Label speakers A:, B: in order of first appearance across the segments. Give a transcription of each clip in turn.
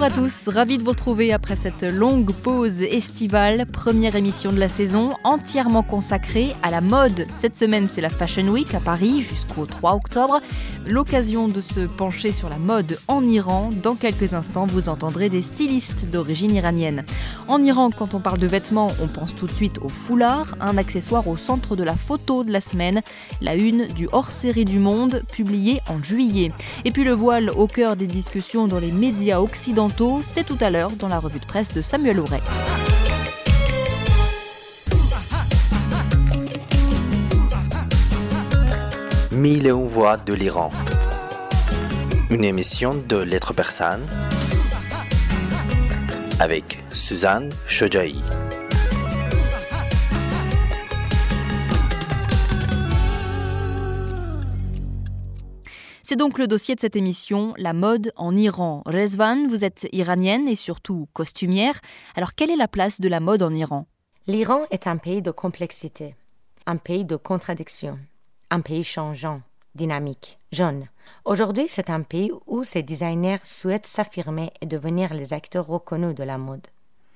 A: Bonjour à tous, ravi de vous retrouver après cette longue pause estivale, première émission de la saison entièrement consacrée à la mode. Cette semaine, c'est la Fashion Week à Paris jusqu'au 3 octobre. L'occasion de se pencher sur la mode en Iran. Dans quelques instants, vous entendrez des stylistes d'origine iranienne. En Iran, quand on parle de vêtements, on pense tout de suite au foulard, un accessoire au centre de la photo de la semaine, la une du hors-série du Monde, publié en juillet. Et puis le voile au cœur des discussions dans les médias occidentaux c'est tout à l'heure dans la revue de presse de Samuel Auray.
B: Mille et une voix de l'Iran. Une émission de Lettres persanes avec Suzanne Shojaï.
A: C'est donc le dossier de cette émission, la mode en Iran. Rezvan, vous êtes iranienne et surtout costumière. Alors quelle est la place de la mode en Iran?
C: L'Iran est un pays de complexité, un pays de contradictions, un pays changeant, dynamique, jeune. Aujourd'hui, c'est un pays où ses designers souhaitent s'affirmer et devenir les acteurs reconnus de la mode.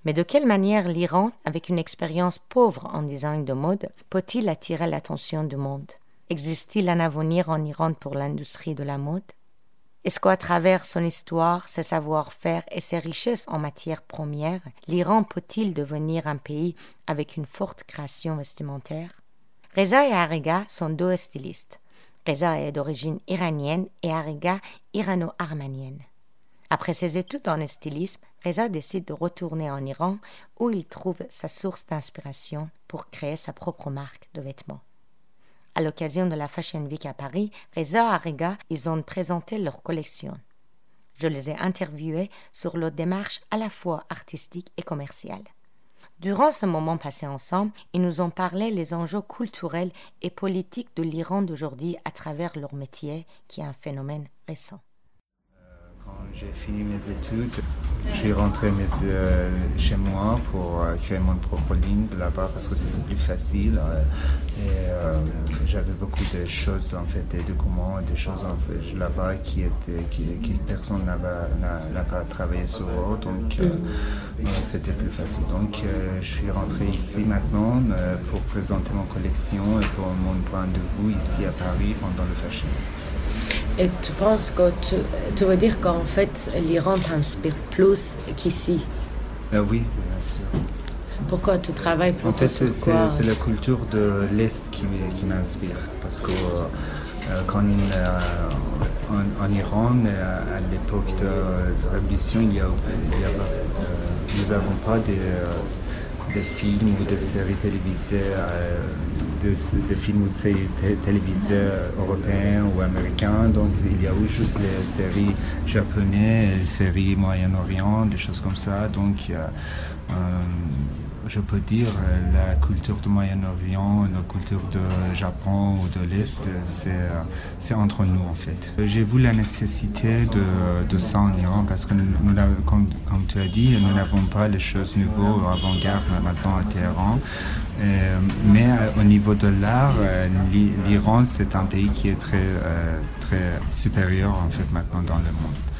C: Mais de quelle manière l'Iran, avec une expérience pauvre en design de mode, peut-il attirer l'attention du monde? Existe-t-il un avenir en Iran pour l'industrie de la mode? Est-ce qu'à travers son histoire, ses savoir-faire et ses richesses en matière première, l'Iran peut-il devenir un pays avec une forte création vestimentaire? Reza et Ariga sont deux stylistes. Reza est d'origine iranienne et Ariga irano-arménienne. Après ses études en stylisme, Reza décide de retourner en Iran où il trouve sa source d'inspiration pour créer sa propre marque de vêtements. À l'occasion de la Fashion Week à Paris, Reza Ariga, ils ont présenté leur collection. Je les ai interviewés sur leur démarche à la fois artistique et commerciale. Durant ce moment passé ensemble, ils nous ont parlé les enjeux culturels et politiques de l'Iran d'aujourd'hui à travers leur métier, qui est un phénomène récent.
D: J'ai fini mes études, je suis rentré euh, chez moi pour euh, créer mon propre ligne là-bas parce que c'était plus facile. Euh, et j'avais beaucoup de choses, en fait, des documents, des choses en fait, là-bas qui étaient, qui, personne n'a pas travaillé sur eux. Donc, mm. c'était plus facile. Donc, je suis rentré ici maintenant pour présenter mon collection et pour mon point de vue ici à Paris pendant le Fashion.
C: Et tu penses que tu, veux dire qu'en fait l'Iran t'inspire plus qu'ici?
D: Euh, Oui, bien sûr.
C: Pourquoi tu travailles plus
D: En fait, c'est la culture de l'Est qui, m'inspire. Parce que euh, quand en, Iran, à l'époque de, la révolution, il y a, nous n'avons pas de, films ou de séries télévisées de, films ou de séries télévisées européens ou américains. Donc il y a eu juste les séries japonaises, les séries Moyen-Orient, des choses comme ça. Donc euh, je peux dire, euh, la culture du Moyen-Orient, la culture du Japon ou de l'Est, c'est entre nous en fait. J'ai vu la nécessité de, de, ça en Iran parce que, nous, comme, comme tu as dit, nous n'avons pas les choses nouvelles avant-garde maintenant à Téhéran. Euh, mais euh, au niveau de l'art, l'Iran, c'est un pays qui est très, très supérieur en fait maintenant dans le monde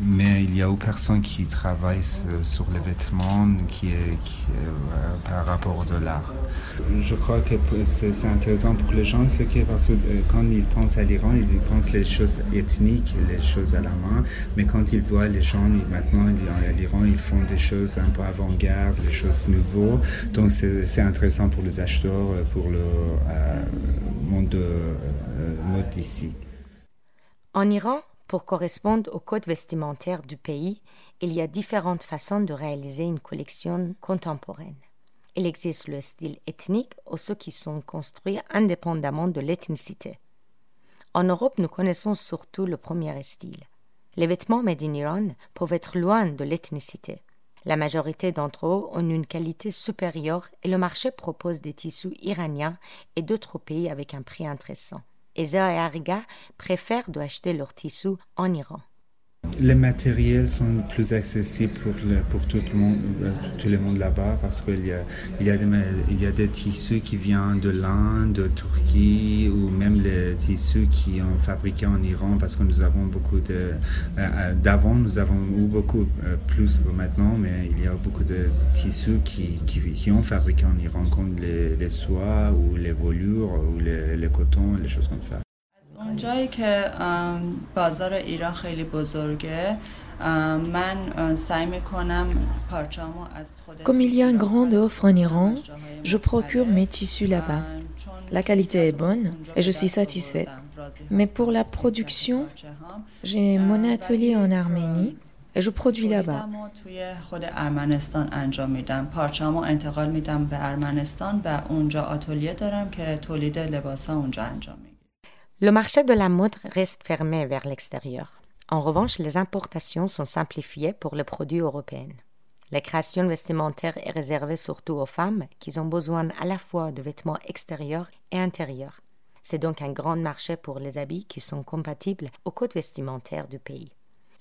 D: mais il y a aux personnes qui travaillent sur les vêtements qui est, euh, par rapport de l'art. Je crois que c'est intéressant pour les gens, c'est que parce que euh, quand ils pensent à l'Iran, ils pensent les choses ethniques, les choses à la main, mais quand ils voient les gens maintenant à l'Iran, ils font des choses un peu avant-garde, des choses nouveaux. Donc c'est intéressant pour les acheteurs, pour le euh, monde de mode ici.
C: En Iran, pour correspondre au code vestimentaire du pays, il y a différentes façons de réaliser une collection contemporaine. Il existe le style ethnique ou ceux qui sont construits indépendamment de l'ethnicité. En Europe, nous connaissons surtout le premier style. Les vêtements made in Iran peuvent être loin de l'ethnicité. La majorité d'entre eux ont une qualité supérieure et le marché propose des tissus iraniens et d'autres pays avec un prix intéressant. Et Ariga préfèrent d'acheter leurs tissus en Iran.
D: Les matériels sont plus accessibles pour, pour tout, le monde, euh, tout le monde là-bas parce qu'il y a, il y, a des, il y a des tissus qui viennent de l'Inde, de Turquie ou même les, tissus qui ont fabriqué en Iran parce que nous avons beaucoup de... D'avant, nous avons eu beaucoup plus maintenant, mais il y a beaucoup de tissus qui, qui, ont fabriqué en Iran, comme les, les soies ou les volures ou les, les cotons, les choses comme ça.
E: Comme il y a une grande offre en Iran, je procure mes tissus là-bas. La qualité est bonne et je suis satisfaite. Mais pour la production, j'ai mon atelier en Arménie et je produis là-bas.
C: Le marché de la mode reste fermé vers l'extérieur. En revanche, les importations sont simplifiées pour les produits européens. La création vestimentaire est réservée surtout aux femmes qui ont besoin à la fois de vêtements extérieurs et intérieurs. C'est donc un grand marché pour les habits qui sont compatibles aux codes vestimentaires du pays.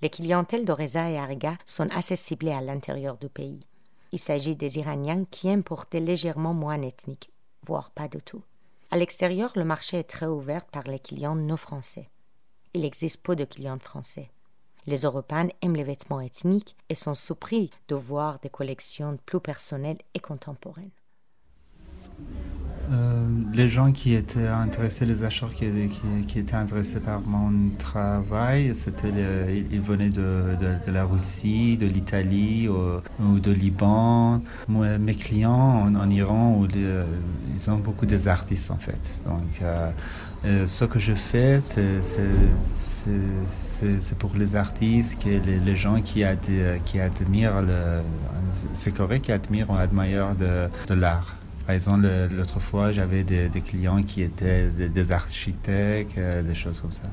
C: Les clientèles d'Oreza et Arga sont assez ciblées à l'intérieur du pays. Il s'agit des Iraniens qui porter légèrement moins ethniques, voire pas du tout. À l'extérieur, le marché est très ouvert par les clients non français. Il existe peu de clients français. Les Européens aiment les vêtements ethniques et sont surpris de voir des collections plus personnelles et contemporaines.
D: Euh, les gens qui étaient intéressés, les acheteurs qui, étaient intéressés par mon travail, c'était ils venaient de, la Russie, de l'Italie ou, de Liban. mes clients en, Iran, où ils ont beaucoup des artistes en fait. Donc, euh, euh, ce que je fais, c'est pour les artistes, les, les gens qui, qui admirent, c'est correct, qui admirent ou admirent de l'art. Par exemple, l'autre fois, j'avais des, des, clients qui étaient des, des architectes, euh, des choses comme ça.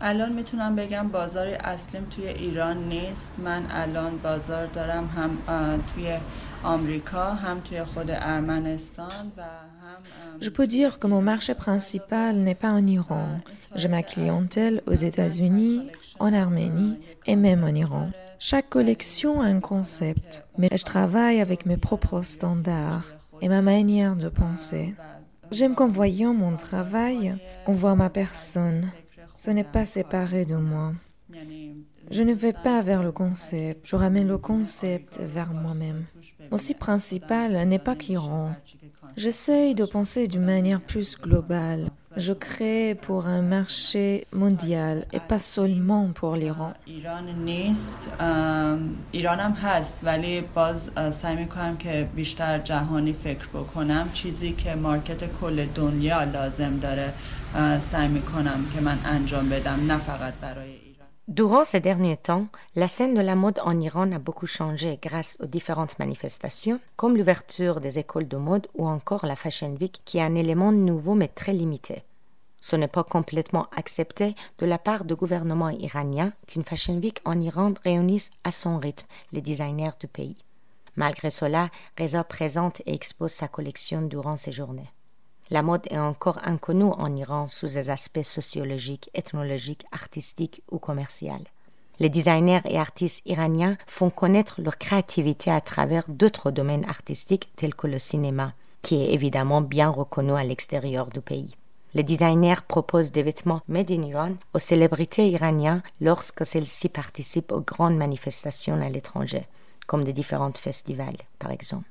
F: الان میتونم بگم بازار اصلیم توی ایران نیست من الان بازار دارم هم توی آمریکا هم توی خود ارمنستان و هم
E: Je peux dire que mon marché principal n'est pas en Iran. J'ai ma clientèle aux États-Unis, en Arménie et même en Iran. Chaque collection a un concept, mais je travaille avec mes propres standards et ma manière de penser. J'aime qu'en voyant mon travail, on voit ma personne. Ce n'est pas séparé de moi. Je ne vais pas vers le concept, je ramène le concept vers moi-même. Mon principal n'est pas qu'Iran. J'essaye de penser d'une manière plus globale. Je crée pour un marché mondial et pas seulement pour l'Iran.
C: Durant ces derniers temps, la scène de la mode en Iran a beaucoup changé grâce aux différentes manifestations, comme l'ouverture des écoles de mode ou encore la Fashion Week, qui est un élément nouveau mais très limité. Ce n'est pas complètement accepté de la part du gouvernement iranien qu'une Fashion Week en Iran réunisse à son rythme les designers du pays. Malgré cela, Reza présente et expose sa collection durant ces journées. La mode est encore inconnue en Iran sous des aspects sociologiques, ethnologiques, artistiques ou commerciaux. Les designers et artistes iraniens font connaître leur créativité à travers d'autres domaines artistiques tels que le cinéma, qui est évidemment bien reconnu à l'extérieur du pays. Les designers proposent des vêtements made in Iran aux célébrités iraniennes lorsque celles-ci participent aux grandes manifestations à l'étranger, comme des différents festivals, par exemple.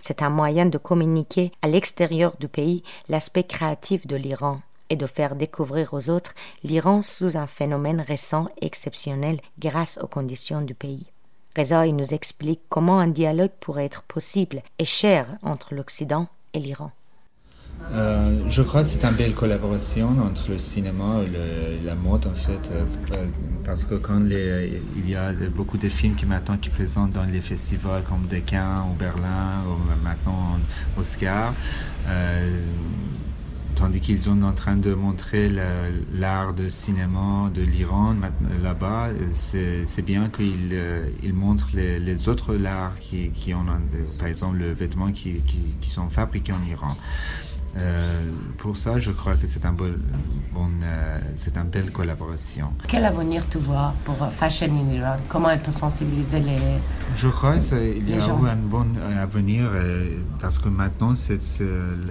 C: C'est un moyen de communiquer à l'extérieur du pays l'aspect créatif de l'Iran et de faire découvrir aux autres l'Iran sous un phénomène récent et exceptionnel grâce aux conditions du pays. Reza nous explique comment un dialogue pourrait être possible et cher entre l'Occident et l'Iran.
D: Euh, je crois que c'est une belle collaboration entre le cinéma et la mode en fait, euh, parce que quand il y a beaucoup de films qui maintenant qui présentent dans les festivals comme Dequin ou Berlin ou maintenant Oscar, euh, tandis qu'ils sont en train de montrer l'art de cinéma de l'Iran là-bas, c'est bien qu'ils montrent les, autres arts qui, qui, ont, par exemple, le vêtement qui, qui sont fabriqués en Iran. Euh, pour ça, je crois que c'est un bon, bon euh, c'est une belle collaboration.
C: Quel avenir tu vois pour Fashion in Iran? Comment elle peut sensibiliser les
D: Je crois qu'il y a eu un bon avenir parce que maintenant, c'est,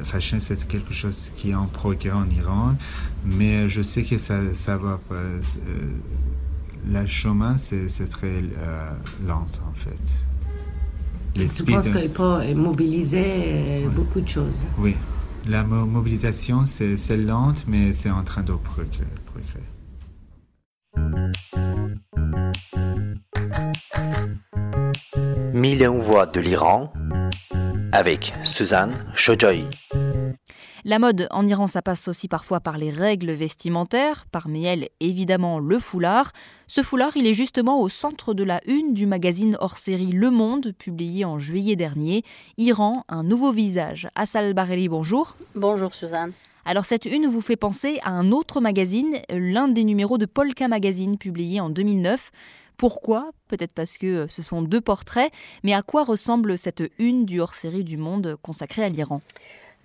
D: fashion, c'est quelque chose qui est en progrès en Iran, mais je sais que ça, ça va pas. Le chemin, c'est, très lent en fait.
C: Les tu penses qu'il peut mobiliser beaucoup de choses?
D: Oui. La mobilisation, c'est lente, mais c'est en train de progresser.
B: Mille et une voix de l'Iran avec Suzanne Shojoy.
A: La mode en Iran, ça passe aussi parfois par les règles vestimentaires, parmi elles évidemment le foulard. Ce foulard, il est justement au centre de la une du magazine hors série Le Monde, publié en juillet dernier. Iran, un nouveau visage. Assal Bareli, bonjour.
G: Bonjour Suzanne.
A: Alors cette une vous fait penser à un autre magazine, l'un des numéros de Polka Magazine publié en 2009. Pourquoi? Peut-être parce que ce sont deux portraits, mais à quoi ressemble cette une du hors-série du Monde consacrée à l'Iran?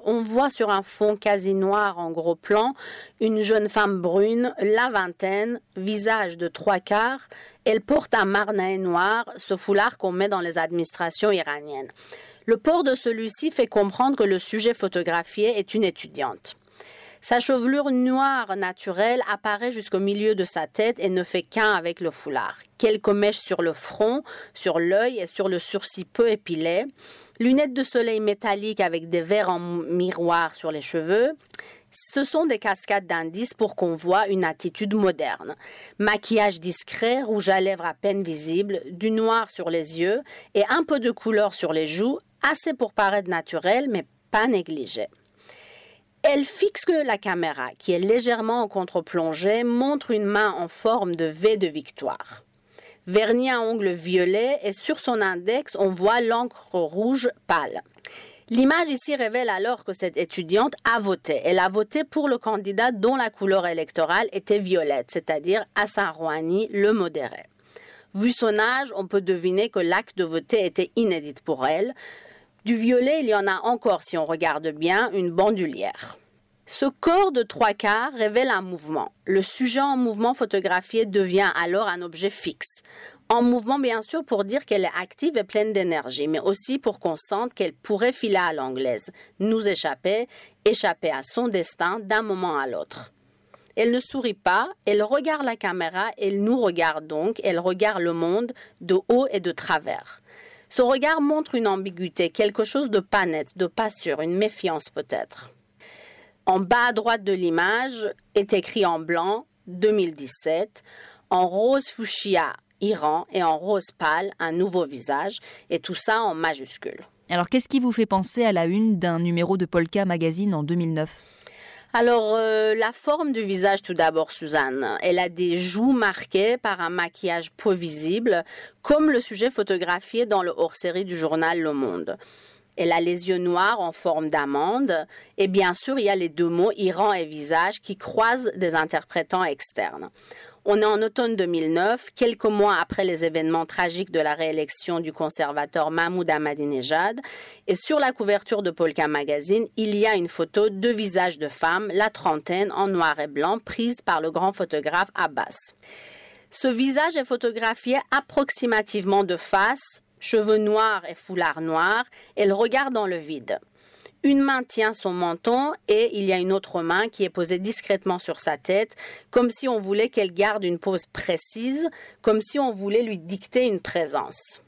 G: On voit sur un fond quasi noir en gros plan une jeune femme brune, la vingtaine, visage de trois quarts. Elle porte un marnae noir, ce foulard qu'on met dans les administrations iraniennes. Le port de celui-ci fait comprendre que le sujet photographié est une étudiante. Sa chevelure noire naturelle apparaît jusqu'au milieu de sa tête et ne fait qu'un avec le foulard. Quelques mèches sur le front, sur l'œil et sur le sourcil peu épilé lunettes de soleil métalliques avec des verres en miroir sur les cheveux. Ce sont des cascades d'indices pour qu'on voit une attitude moderne. Maquillage discret, rouge à lèvres à peine visible, du noir sur les yeux et un peu de couleur sur les joues, assez pour paraître naturel mais pas négligé. Elle fixe que la caméra, qui est légèrement en contre-plongée, montre une main en forme de V de victoire vernis à ongles violet et sur son index, on voit l'encre rouge pâle. L'image ici révèle alors que cette étudiante a voté. Elle a voté pour le candidat dont la couleur électorale était violette, c'est-à-dire Hassan Rouhani, le modéré. Vu son âge, on peut deviner que l'acte de voter était inédit pour elle. Du violet, il y en a encore, si on regarde bien, une bandoulière. Ce corps de trois quarts révèle un mouvement. Le sujet en mouvement photographié devient alors un objet fixe. En mouvement, bien sûr, pour dire qu'elle est active et pleine d'énergie, mais aussi pour qu'on sente qu'elle pourrait filer à l'anglaise, nous échapper, échapper à son destin d'un moment à l'autre. Elle ne sourit pas, elle regarde la caméra, elle nous regarde donc, elle regarde le monde de haut et de travers. Ce regard montre une ambiguïté, quelque chose de pas net, de pas sûr, une méfiance peut-être. En bas à droite de l'image est écrit en blanc 2017, en rose fuchsia Iran et en rose pâle un nouveau visage, et tout ça en majuscule.
A: Alors qu'est-ce qui vous fait penser à la une d'un numéro de Polka Magazine en 2009
G: alors, euh, la forme du visage tout d'abord, Suzanne. Elle a des joues marquées par un maquillage peu visible, comme le sujet photographié dans le hors-série du journal Le Monde. Elle a les yeux noirs en forme d'amande. Et bien sûr, il y a les deux mots Iran et visage qui croisent des interprétants externes. On est en automne 2009, quelques mois après les événements tragiques de la réélection du conservateur Mahmoud Ahmadinejad. Et sur la couverture de Polka Magazine, il y a une photo de visage de femme, la trentaine, en noir et blanc, prise par le grand photographe Abbas. Ce visage est photographié approximativement de face, cheveux noirs et foulard noir, elle regarde dans le vide. Une main tient son menton et il y a une autre main qui est posée discrètement sur sa tête, comme si on voulait qu'elle garde une pose précise, comme si on voulait lui dicter une présence.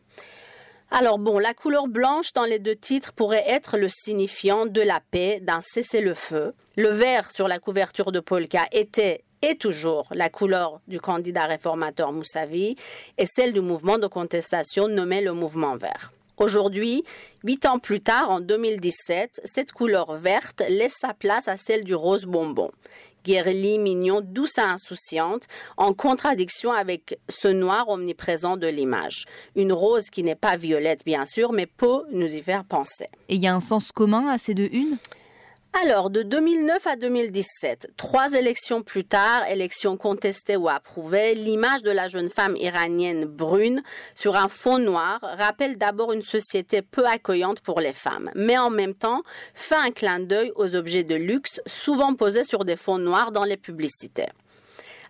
G: Alors bon, la couleur blanche dans les deux titres pourrait être le signifiant de la paix, d'un cessez-le-feu. Le vert sur la couverture de Polka était et toujours la couleur du candidat réformateur Moussavi et celle du mouvement de contestation nommé le mouvement vert. Aujourd'hui, huit ans plus tard, en 2017, cette couleur verte laisse sa place à celle du rose bonbon. Guerli, mignon, douce et insouciante, en contradiction avec ce noir omniprésent de l'image. Une rose qui n'est pas violette, bien sûr, mais peut nous y faire penser.
A: Et il y a un sens commun à ces deux unes?
G: Alors, de 2009 à 2017, trois élections plus tard, élections contestées ou approuvées, l'image de la jeune femme iranienne brune sur un fond noir rappelle d'abord une société peu accueillante pour les femmes, mais en même temps fait un clin d'œil aux objets de luxe souvent posés sur des fonds noirs dans les publicités.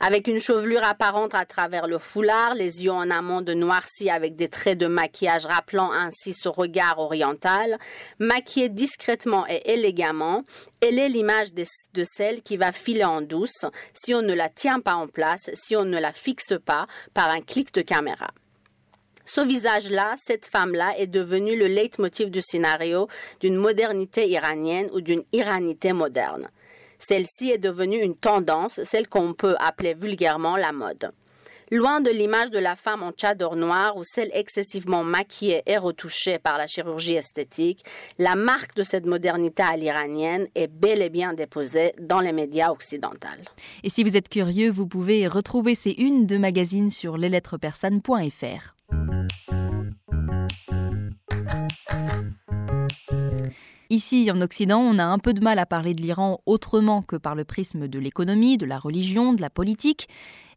G: Avec une chevelure apparente à travers le foulard, les yeux en amont de noircis avec des traits de maquillage rappelant ainsi ce regard oriental, maquillée discrètement et élégamment, elle est l'image de celle qui va filer en douce si on ne la tient pas en place, si on ne la fixe pas par un clic de caméra. Ce visage-là, cette femme-là, est devenu le leitmotiv du scénario d'une modernité iranienne ou d'une iranité moderne. Celle-ci est devenue une tendance, celle qu'on peut appeler vulgairement la mode. Loin de l'image de la femme en tchador noir ou celle excessivement maquillée et retouchée par la chirurgie esthétique, la marque de cette modernité à l'iranienne est bel et bien déposée dans les médias occidentaux.
A: Et si vous êtes curieux, vous pouvez retrouver ces unes de magazines sur leslettrespersanes.fr. Ici, en Occident, on a un peu de mal à parler de l'Iran autrement que par le prisme de l'économie, de la religion, de la politique.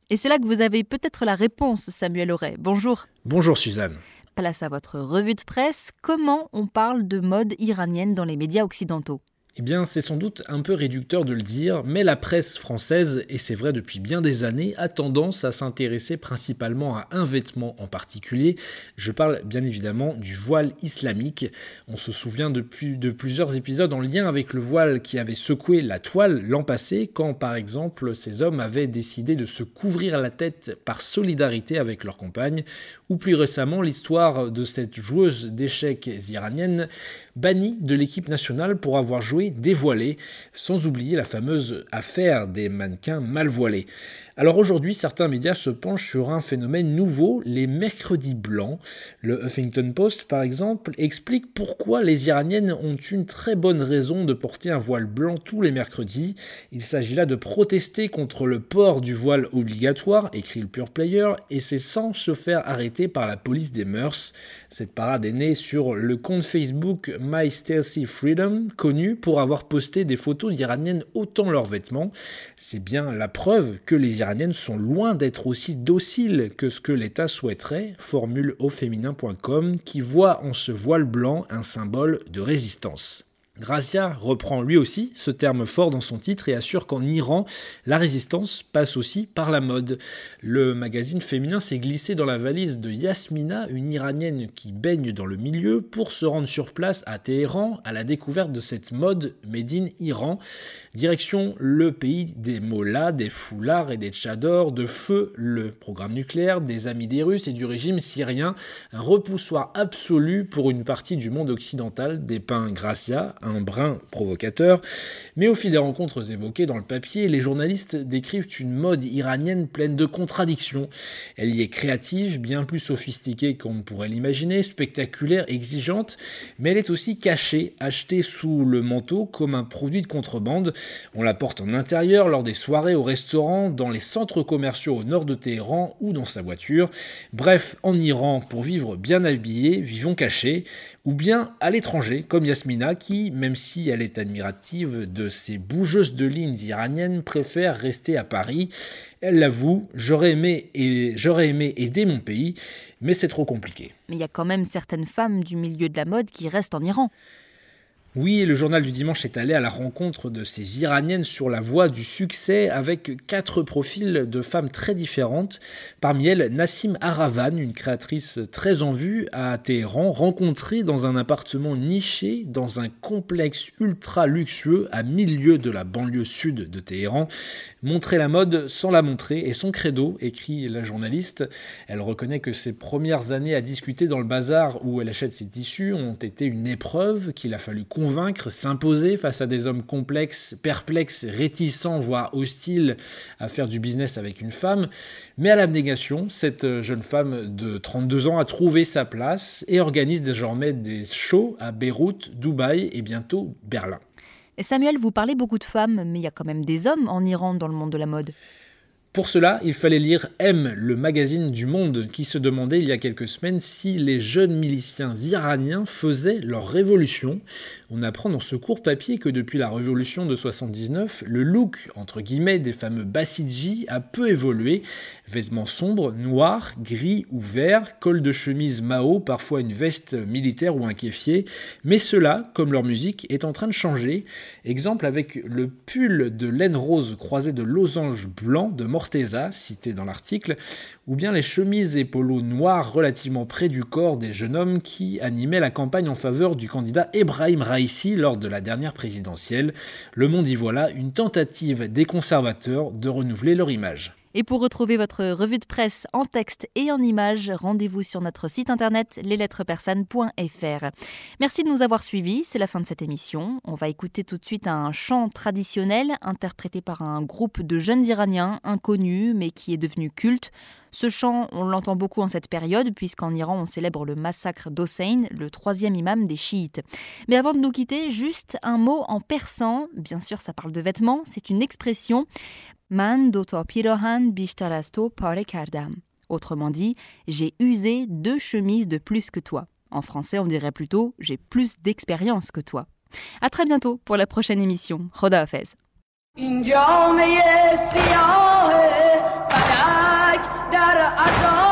A: Et c'est là que vous avez peut-être la réponse, Samuel Auray. Bonjour.
H: Bonjour, Suzanne.
A: Place à votre revue de presse. Comment on parle de mode iranienne dans les médias occidentaux?
H: Eh bien, c'est sans doute un peu réducteur de le dire, mais la presse française, et c'est vrai depuis bien des années, a tendance à s'intéresser principalement à un vêtement en particulier. Je parle bien évidemment du voile islamique. On se souvient de plusieurs épisodes en lien avec le voile qui avait secoué la toile l'an passé, quand par exemple ces hommes avaient décidé de se couvrir la tête par solidarité avec leur compagne, ou plus récemment l'histoire de cette joueuse d'échecs iranienne bannie de l'équipe nationale pour avoir joué dévoilé, sans oublier la fameuse affaire des mannequins mal voilés. Alors aujourd'hui, certains médias se penchent sur un phénomène nouveau, les mercredis blancs. Le Huffington Post, par exemple, explique pourquoi les Iraniennes ont une très bonne raison de porter un voile blanc tous les mercredis. Il s'agit là de protester contre le port du voile obligatoire, écrit le Pure Player, et c'est sans se faire arrêter par la police des mœurs. Cette parade est née sur le compte Facebook My Stealthy Freedom, connu pour avoir posté des photos d'Iraniennes ôtant leurs vêtements. C'est bien la preuve que les iraniennes sont loin d'être aussi dociles que ce que l'État souhaiterait, formule au féminin.com, qui voit en ce voile blanc un symbole de résistance. Grazia reprend lui aussi ce terme fort dans son titre et assure qu'en Iran, la résistance passe aussi par la mode. Le magazine féminin s'est glissé dans la valise de Yasmina, une Iranienne qui baigne dans le milieu, pour se rendre sur place à Téhéran à la découverte de cette mode made Iran. Direction le pays des mollahs, des foulards et des tchadors, de feu le programme nucléaire, des amis des Russes et du régime syrien, un repoussoir absolu pour une partie du monde occidental, dépeint Gracia, un brin provocateur, mais au fil des rencontres évoquées dans le papier, les journalistes décrivent une mode iranienne pleine de contradictions. Elle y est créative, bien plus sophistiquée qu'on ne pourrait l'imaginer, spectaculaire, exigeante, mais elle est aussi cachée, achetée sous le manteau comme un produit de contrebande. On la porte en intérieur, lors des soirées, au restaurant, dans les centres commerciaux au nord de Téhéran ou dans sa voiture. Bref, en Iran, pour vivre bien habillé, vivons cachés, ou bien à l'étranger, comme Yasmina, qui, même si elle est admirative de ces bougeuses de lignes iraniennes, préfère rester à Paris. Elle l'avoue, j'aurais aimé, et, j'aurais aimé aider mon pays, mais c'est trop compliqué.
A: Mais il y a quand même certaines femmes du milieu de la mode qui restent en Iran.
H: Oui, le journal du dimanche est allé à la rencontre de ces Iraniennes sur la voie du succès avec quatre profils de femmes très différentes. Parmi elles, Nassim Aravan, une créatrice très en vue à Téhéran, rencontrée dans un appartement niché dans un complexe ultra luxueux à milieu de la banlieue sud de Téhéran. Montrer la mode sans la montrer est son credo, écrit la journaliste. Elle reconnaît que ses premières années à discuter dans le bazar où elle achète ses tissus ont été une épreuve qu'il a fallu convaincre, s'imposer face à des hommes complexes, perplexes, réticents, voire hostiles à faire du business avec une femme. Mais à l'abnégation, cette jeune femme de 32 ans a trouvé sa place et organise désormais des shows à Beyrouth, Dubaï et bientôt Berlin.
A: Samuel, vous parlez beaucoup de femmes, mais il y a quand même des hommes en Iran dans le monde de la mode.
H: Pour cela, il fallait lire M, le magazine du Monde, qui se demandait il y a quelques semaines si les jeunes miliciens iraniens faisaient leur révolution. On apprend dans ce court papier que depuis la révolution de 79, le look entre guillemets des fameux Bassidji a peu évolué. Vêtements sombres, noirs, gris ou verts, col de chemise Mao, parfois une veste militaire ou un kéfier. Mais cela, comme leur musique, est en train de changer. Exemple avec le pull de laine rose croisé de losanges blancs de Forteza, cité dans l'article, ou bien les chemises et polos noirs relativement près du corps des jeunes hommes qui animaient la campagne en faveur du candidat Ebrahim Raisi lors de la dernière présidentielle. Le monde y voilà une tentative des conservateurs de renouveler leur image.
A: Et pour retrouver votre revue de presse en texte et en images, rendez-vous sur notre site internet leslettrespersanes.fr. Merci de nous avoir suivis, c'est la fin de cette émission. On va écouter tout de suite un chant traditionnel interprété par un groupe de jeunes Iraniens inconnus mais qui est devenu culte. Ce chant, on l'entend beaucoup en cette période, puisqu'en Iran, on célèbre le massacre d'Hossein, le troisième imam des chiites. Mais avant de nous quitter, juste un mot en persan. Bien sûr, ça parle de vêtements, c'est une expression. Man doto pirohan bishtarasto pare kardam. Autrement dit, j'ai usé deux chemises de plus que toi. En français, on dirait plutôt j'ai plus d'expérience que toi. À très bientôt pour la prochaine émission. Roda Hafez.
I: گشته به جای گشته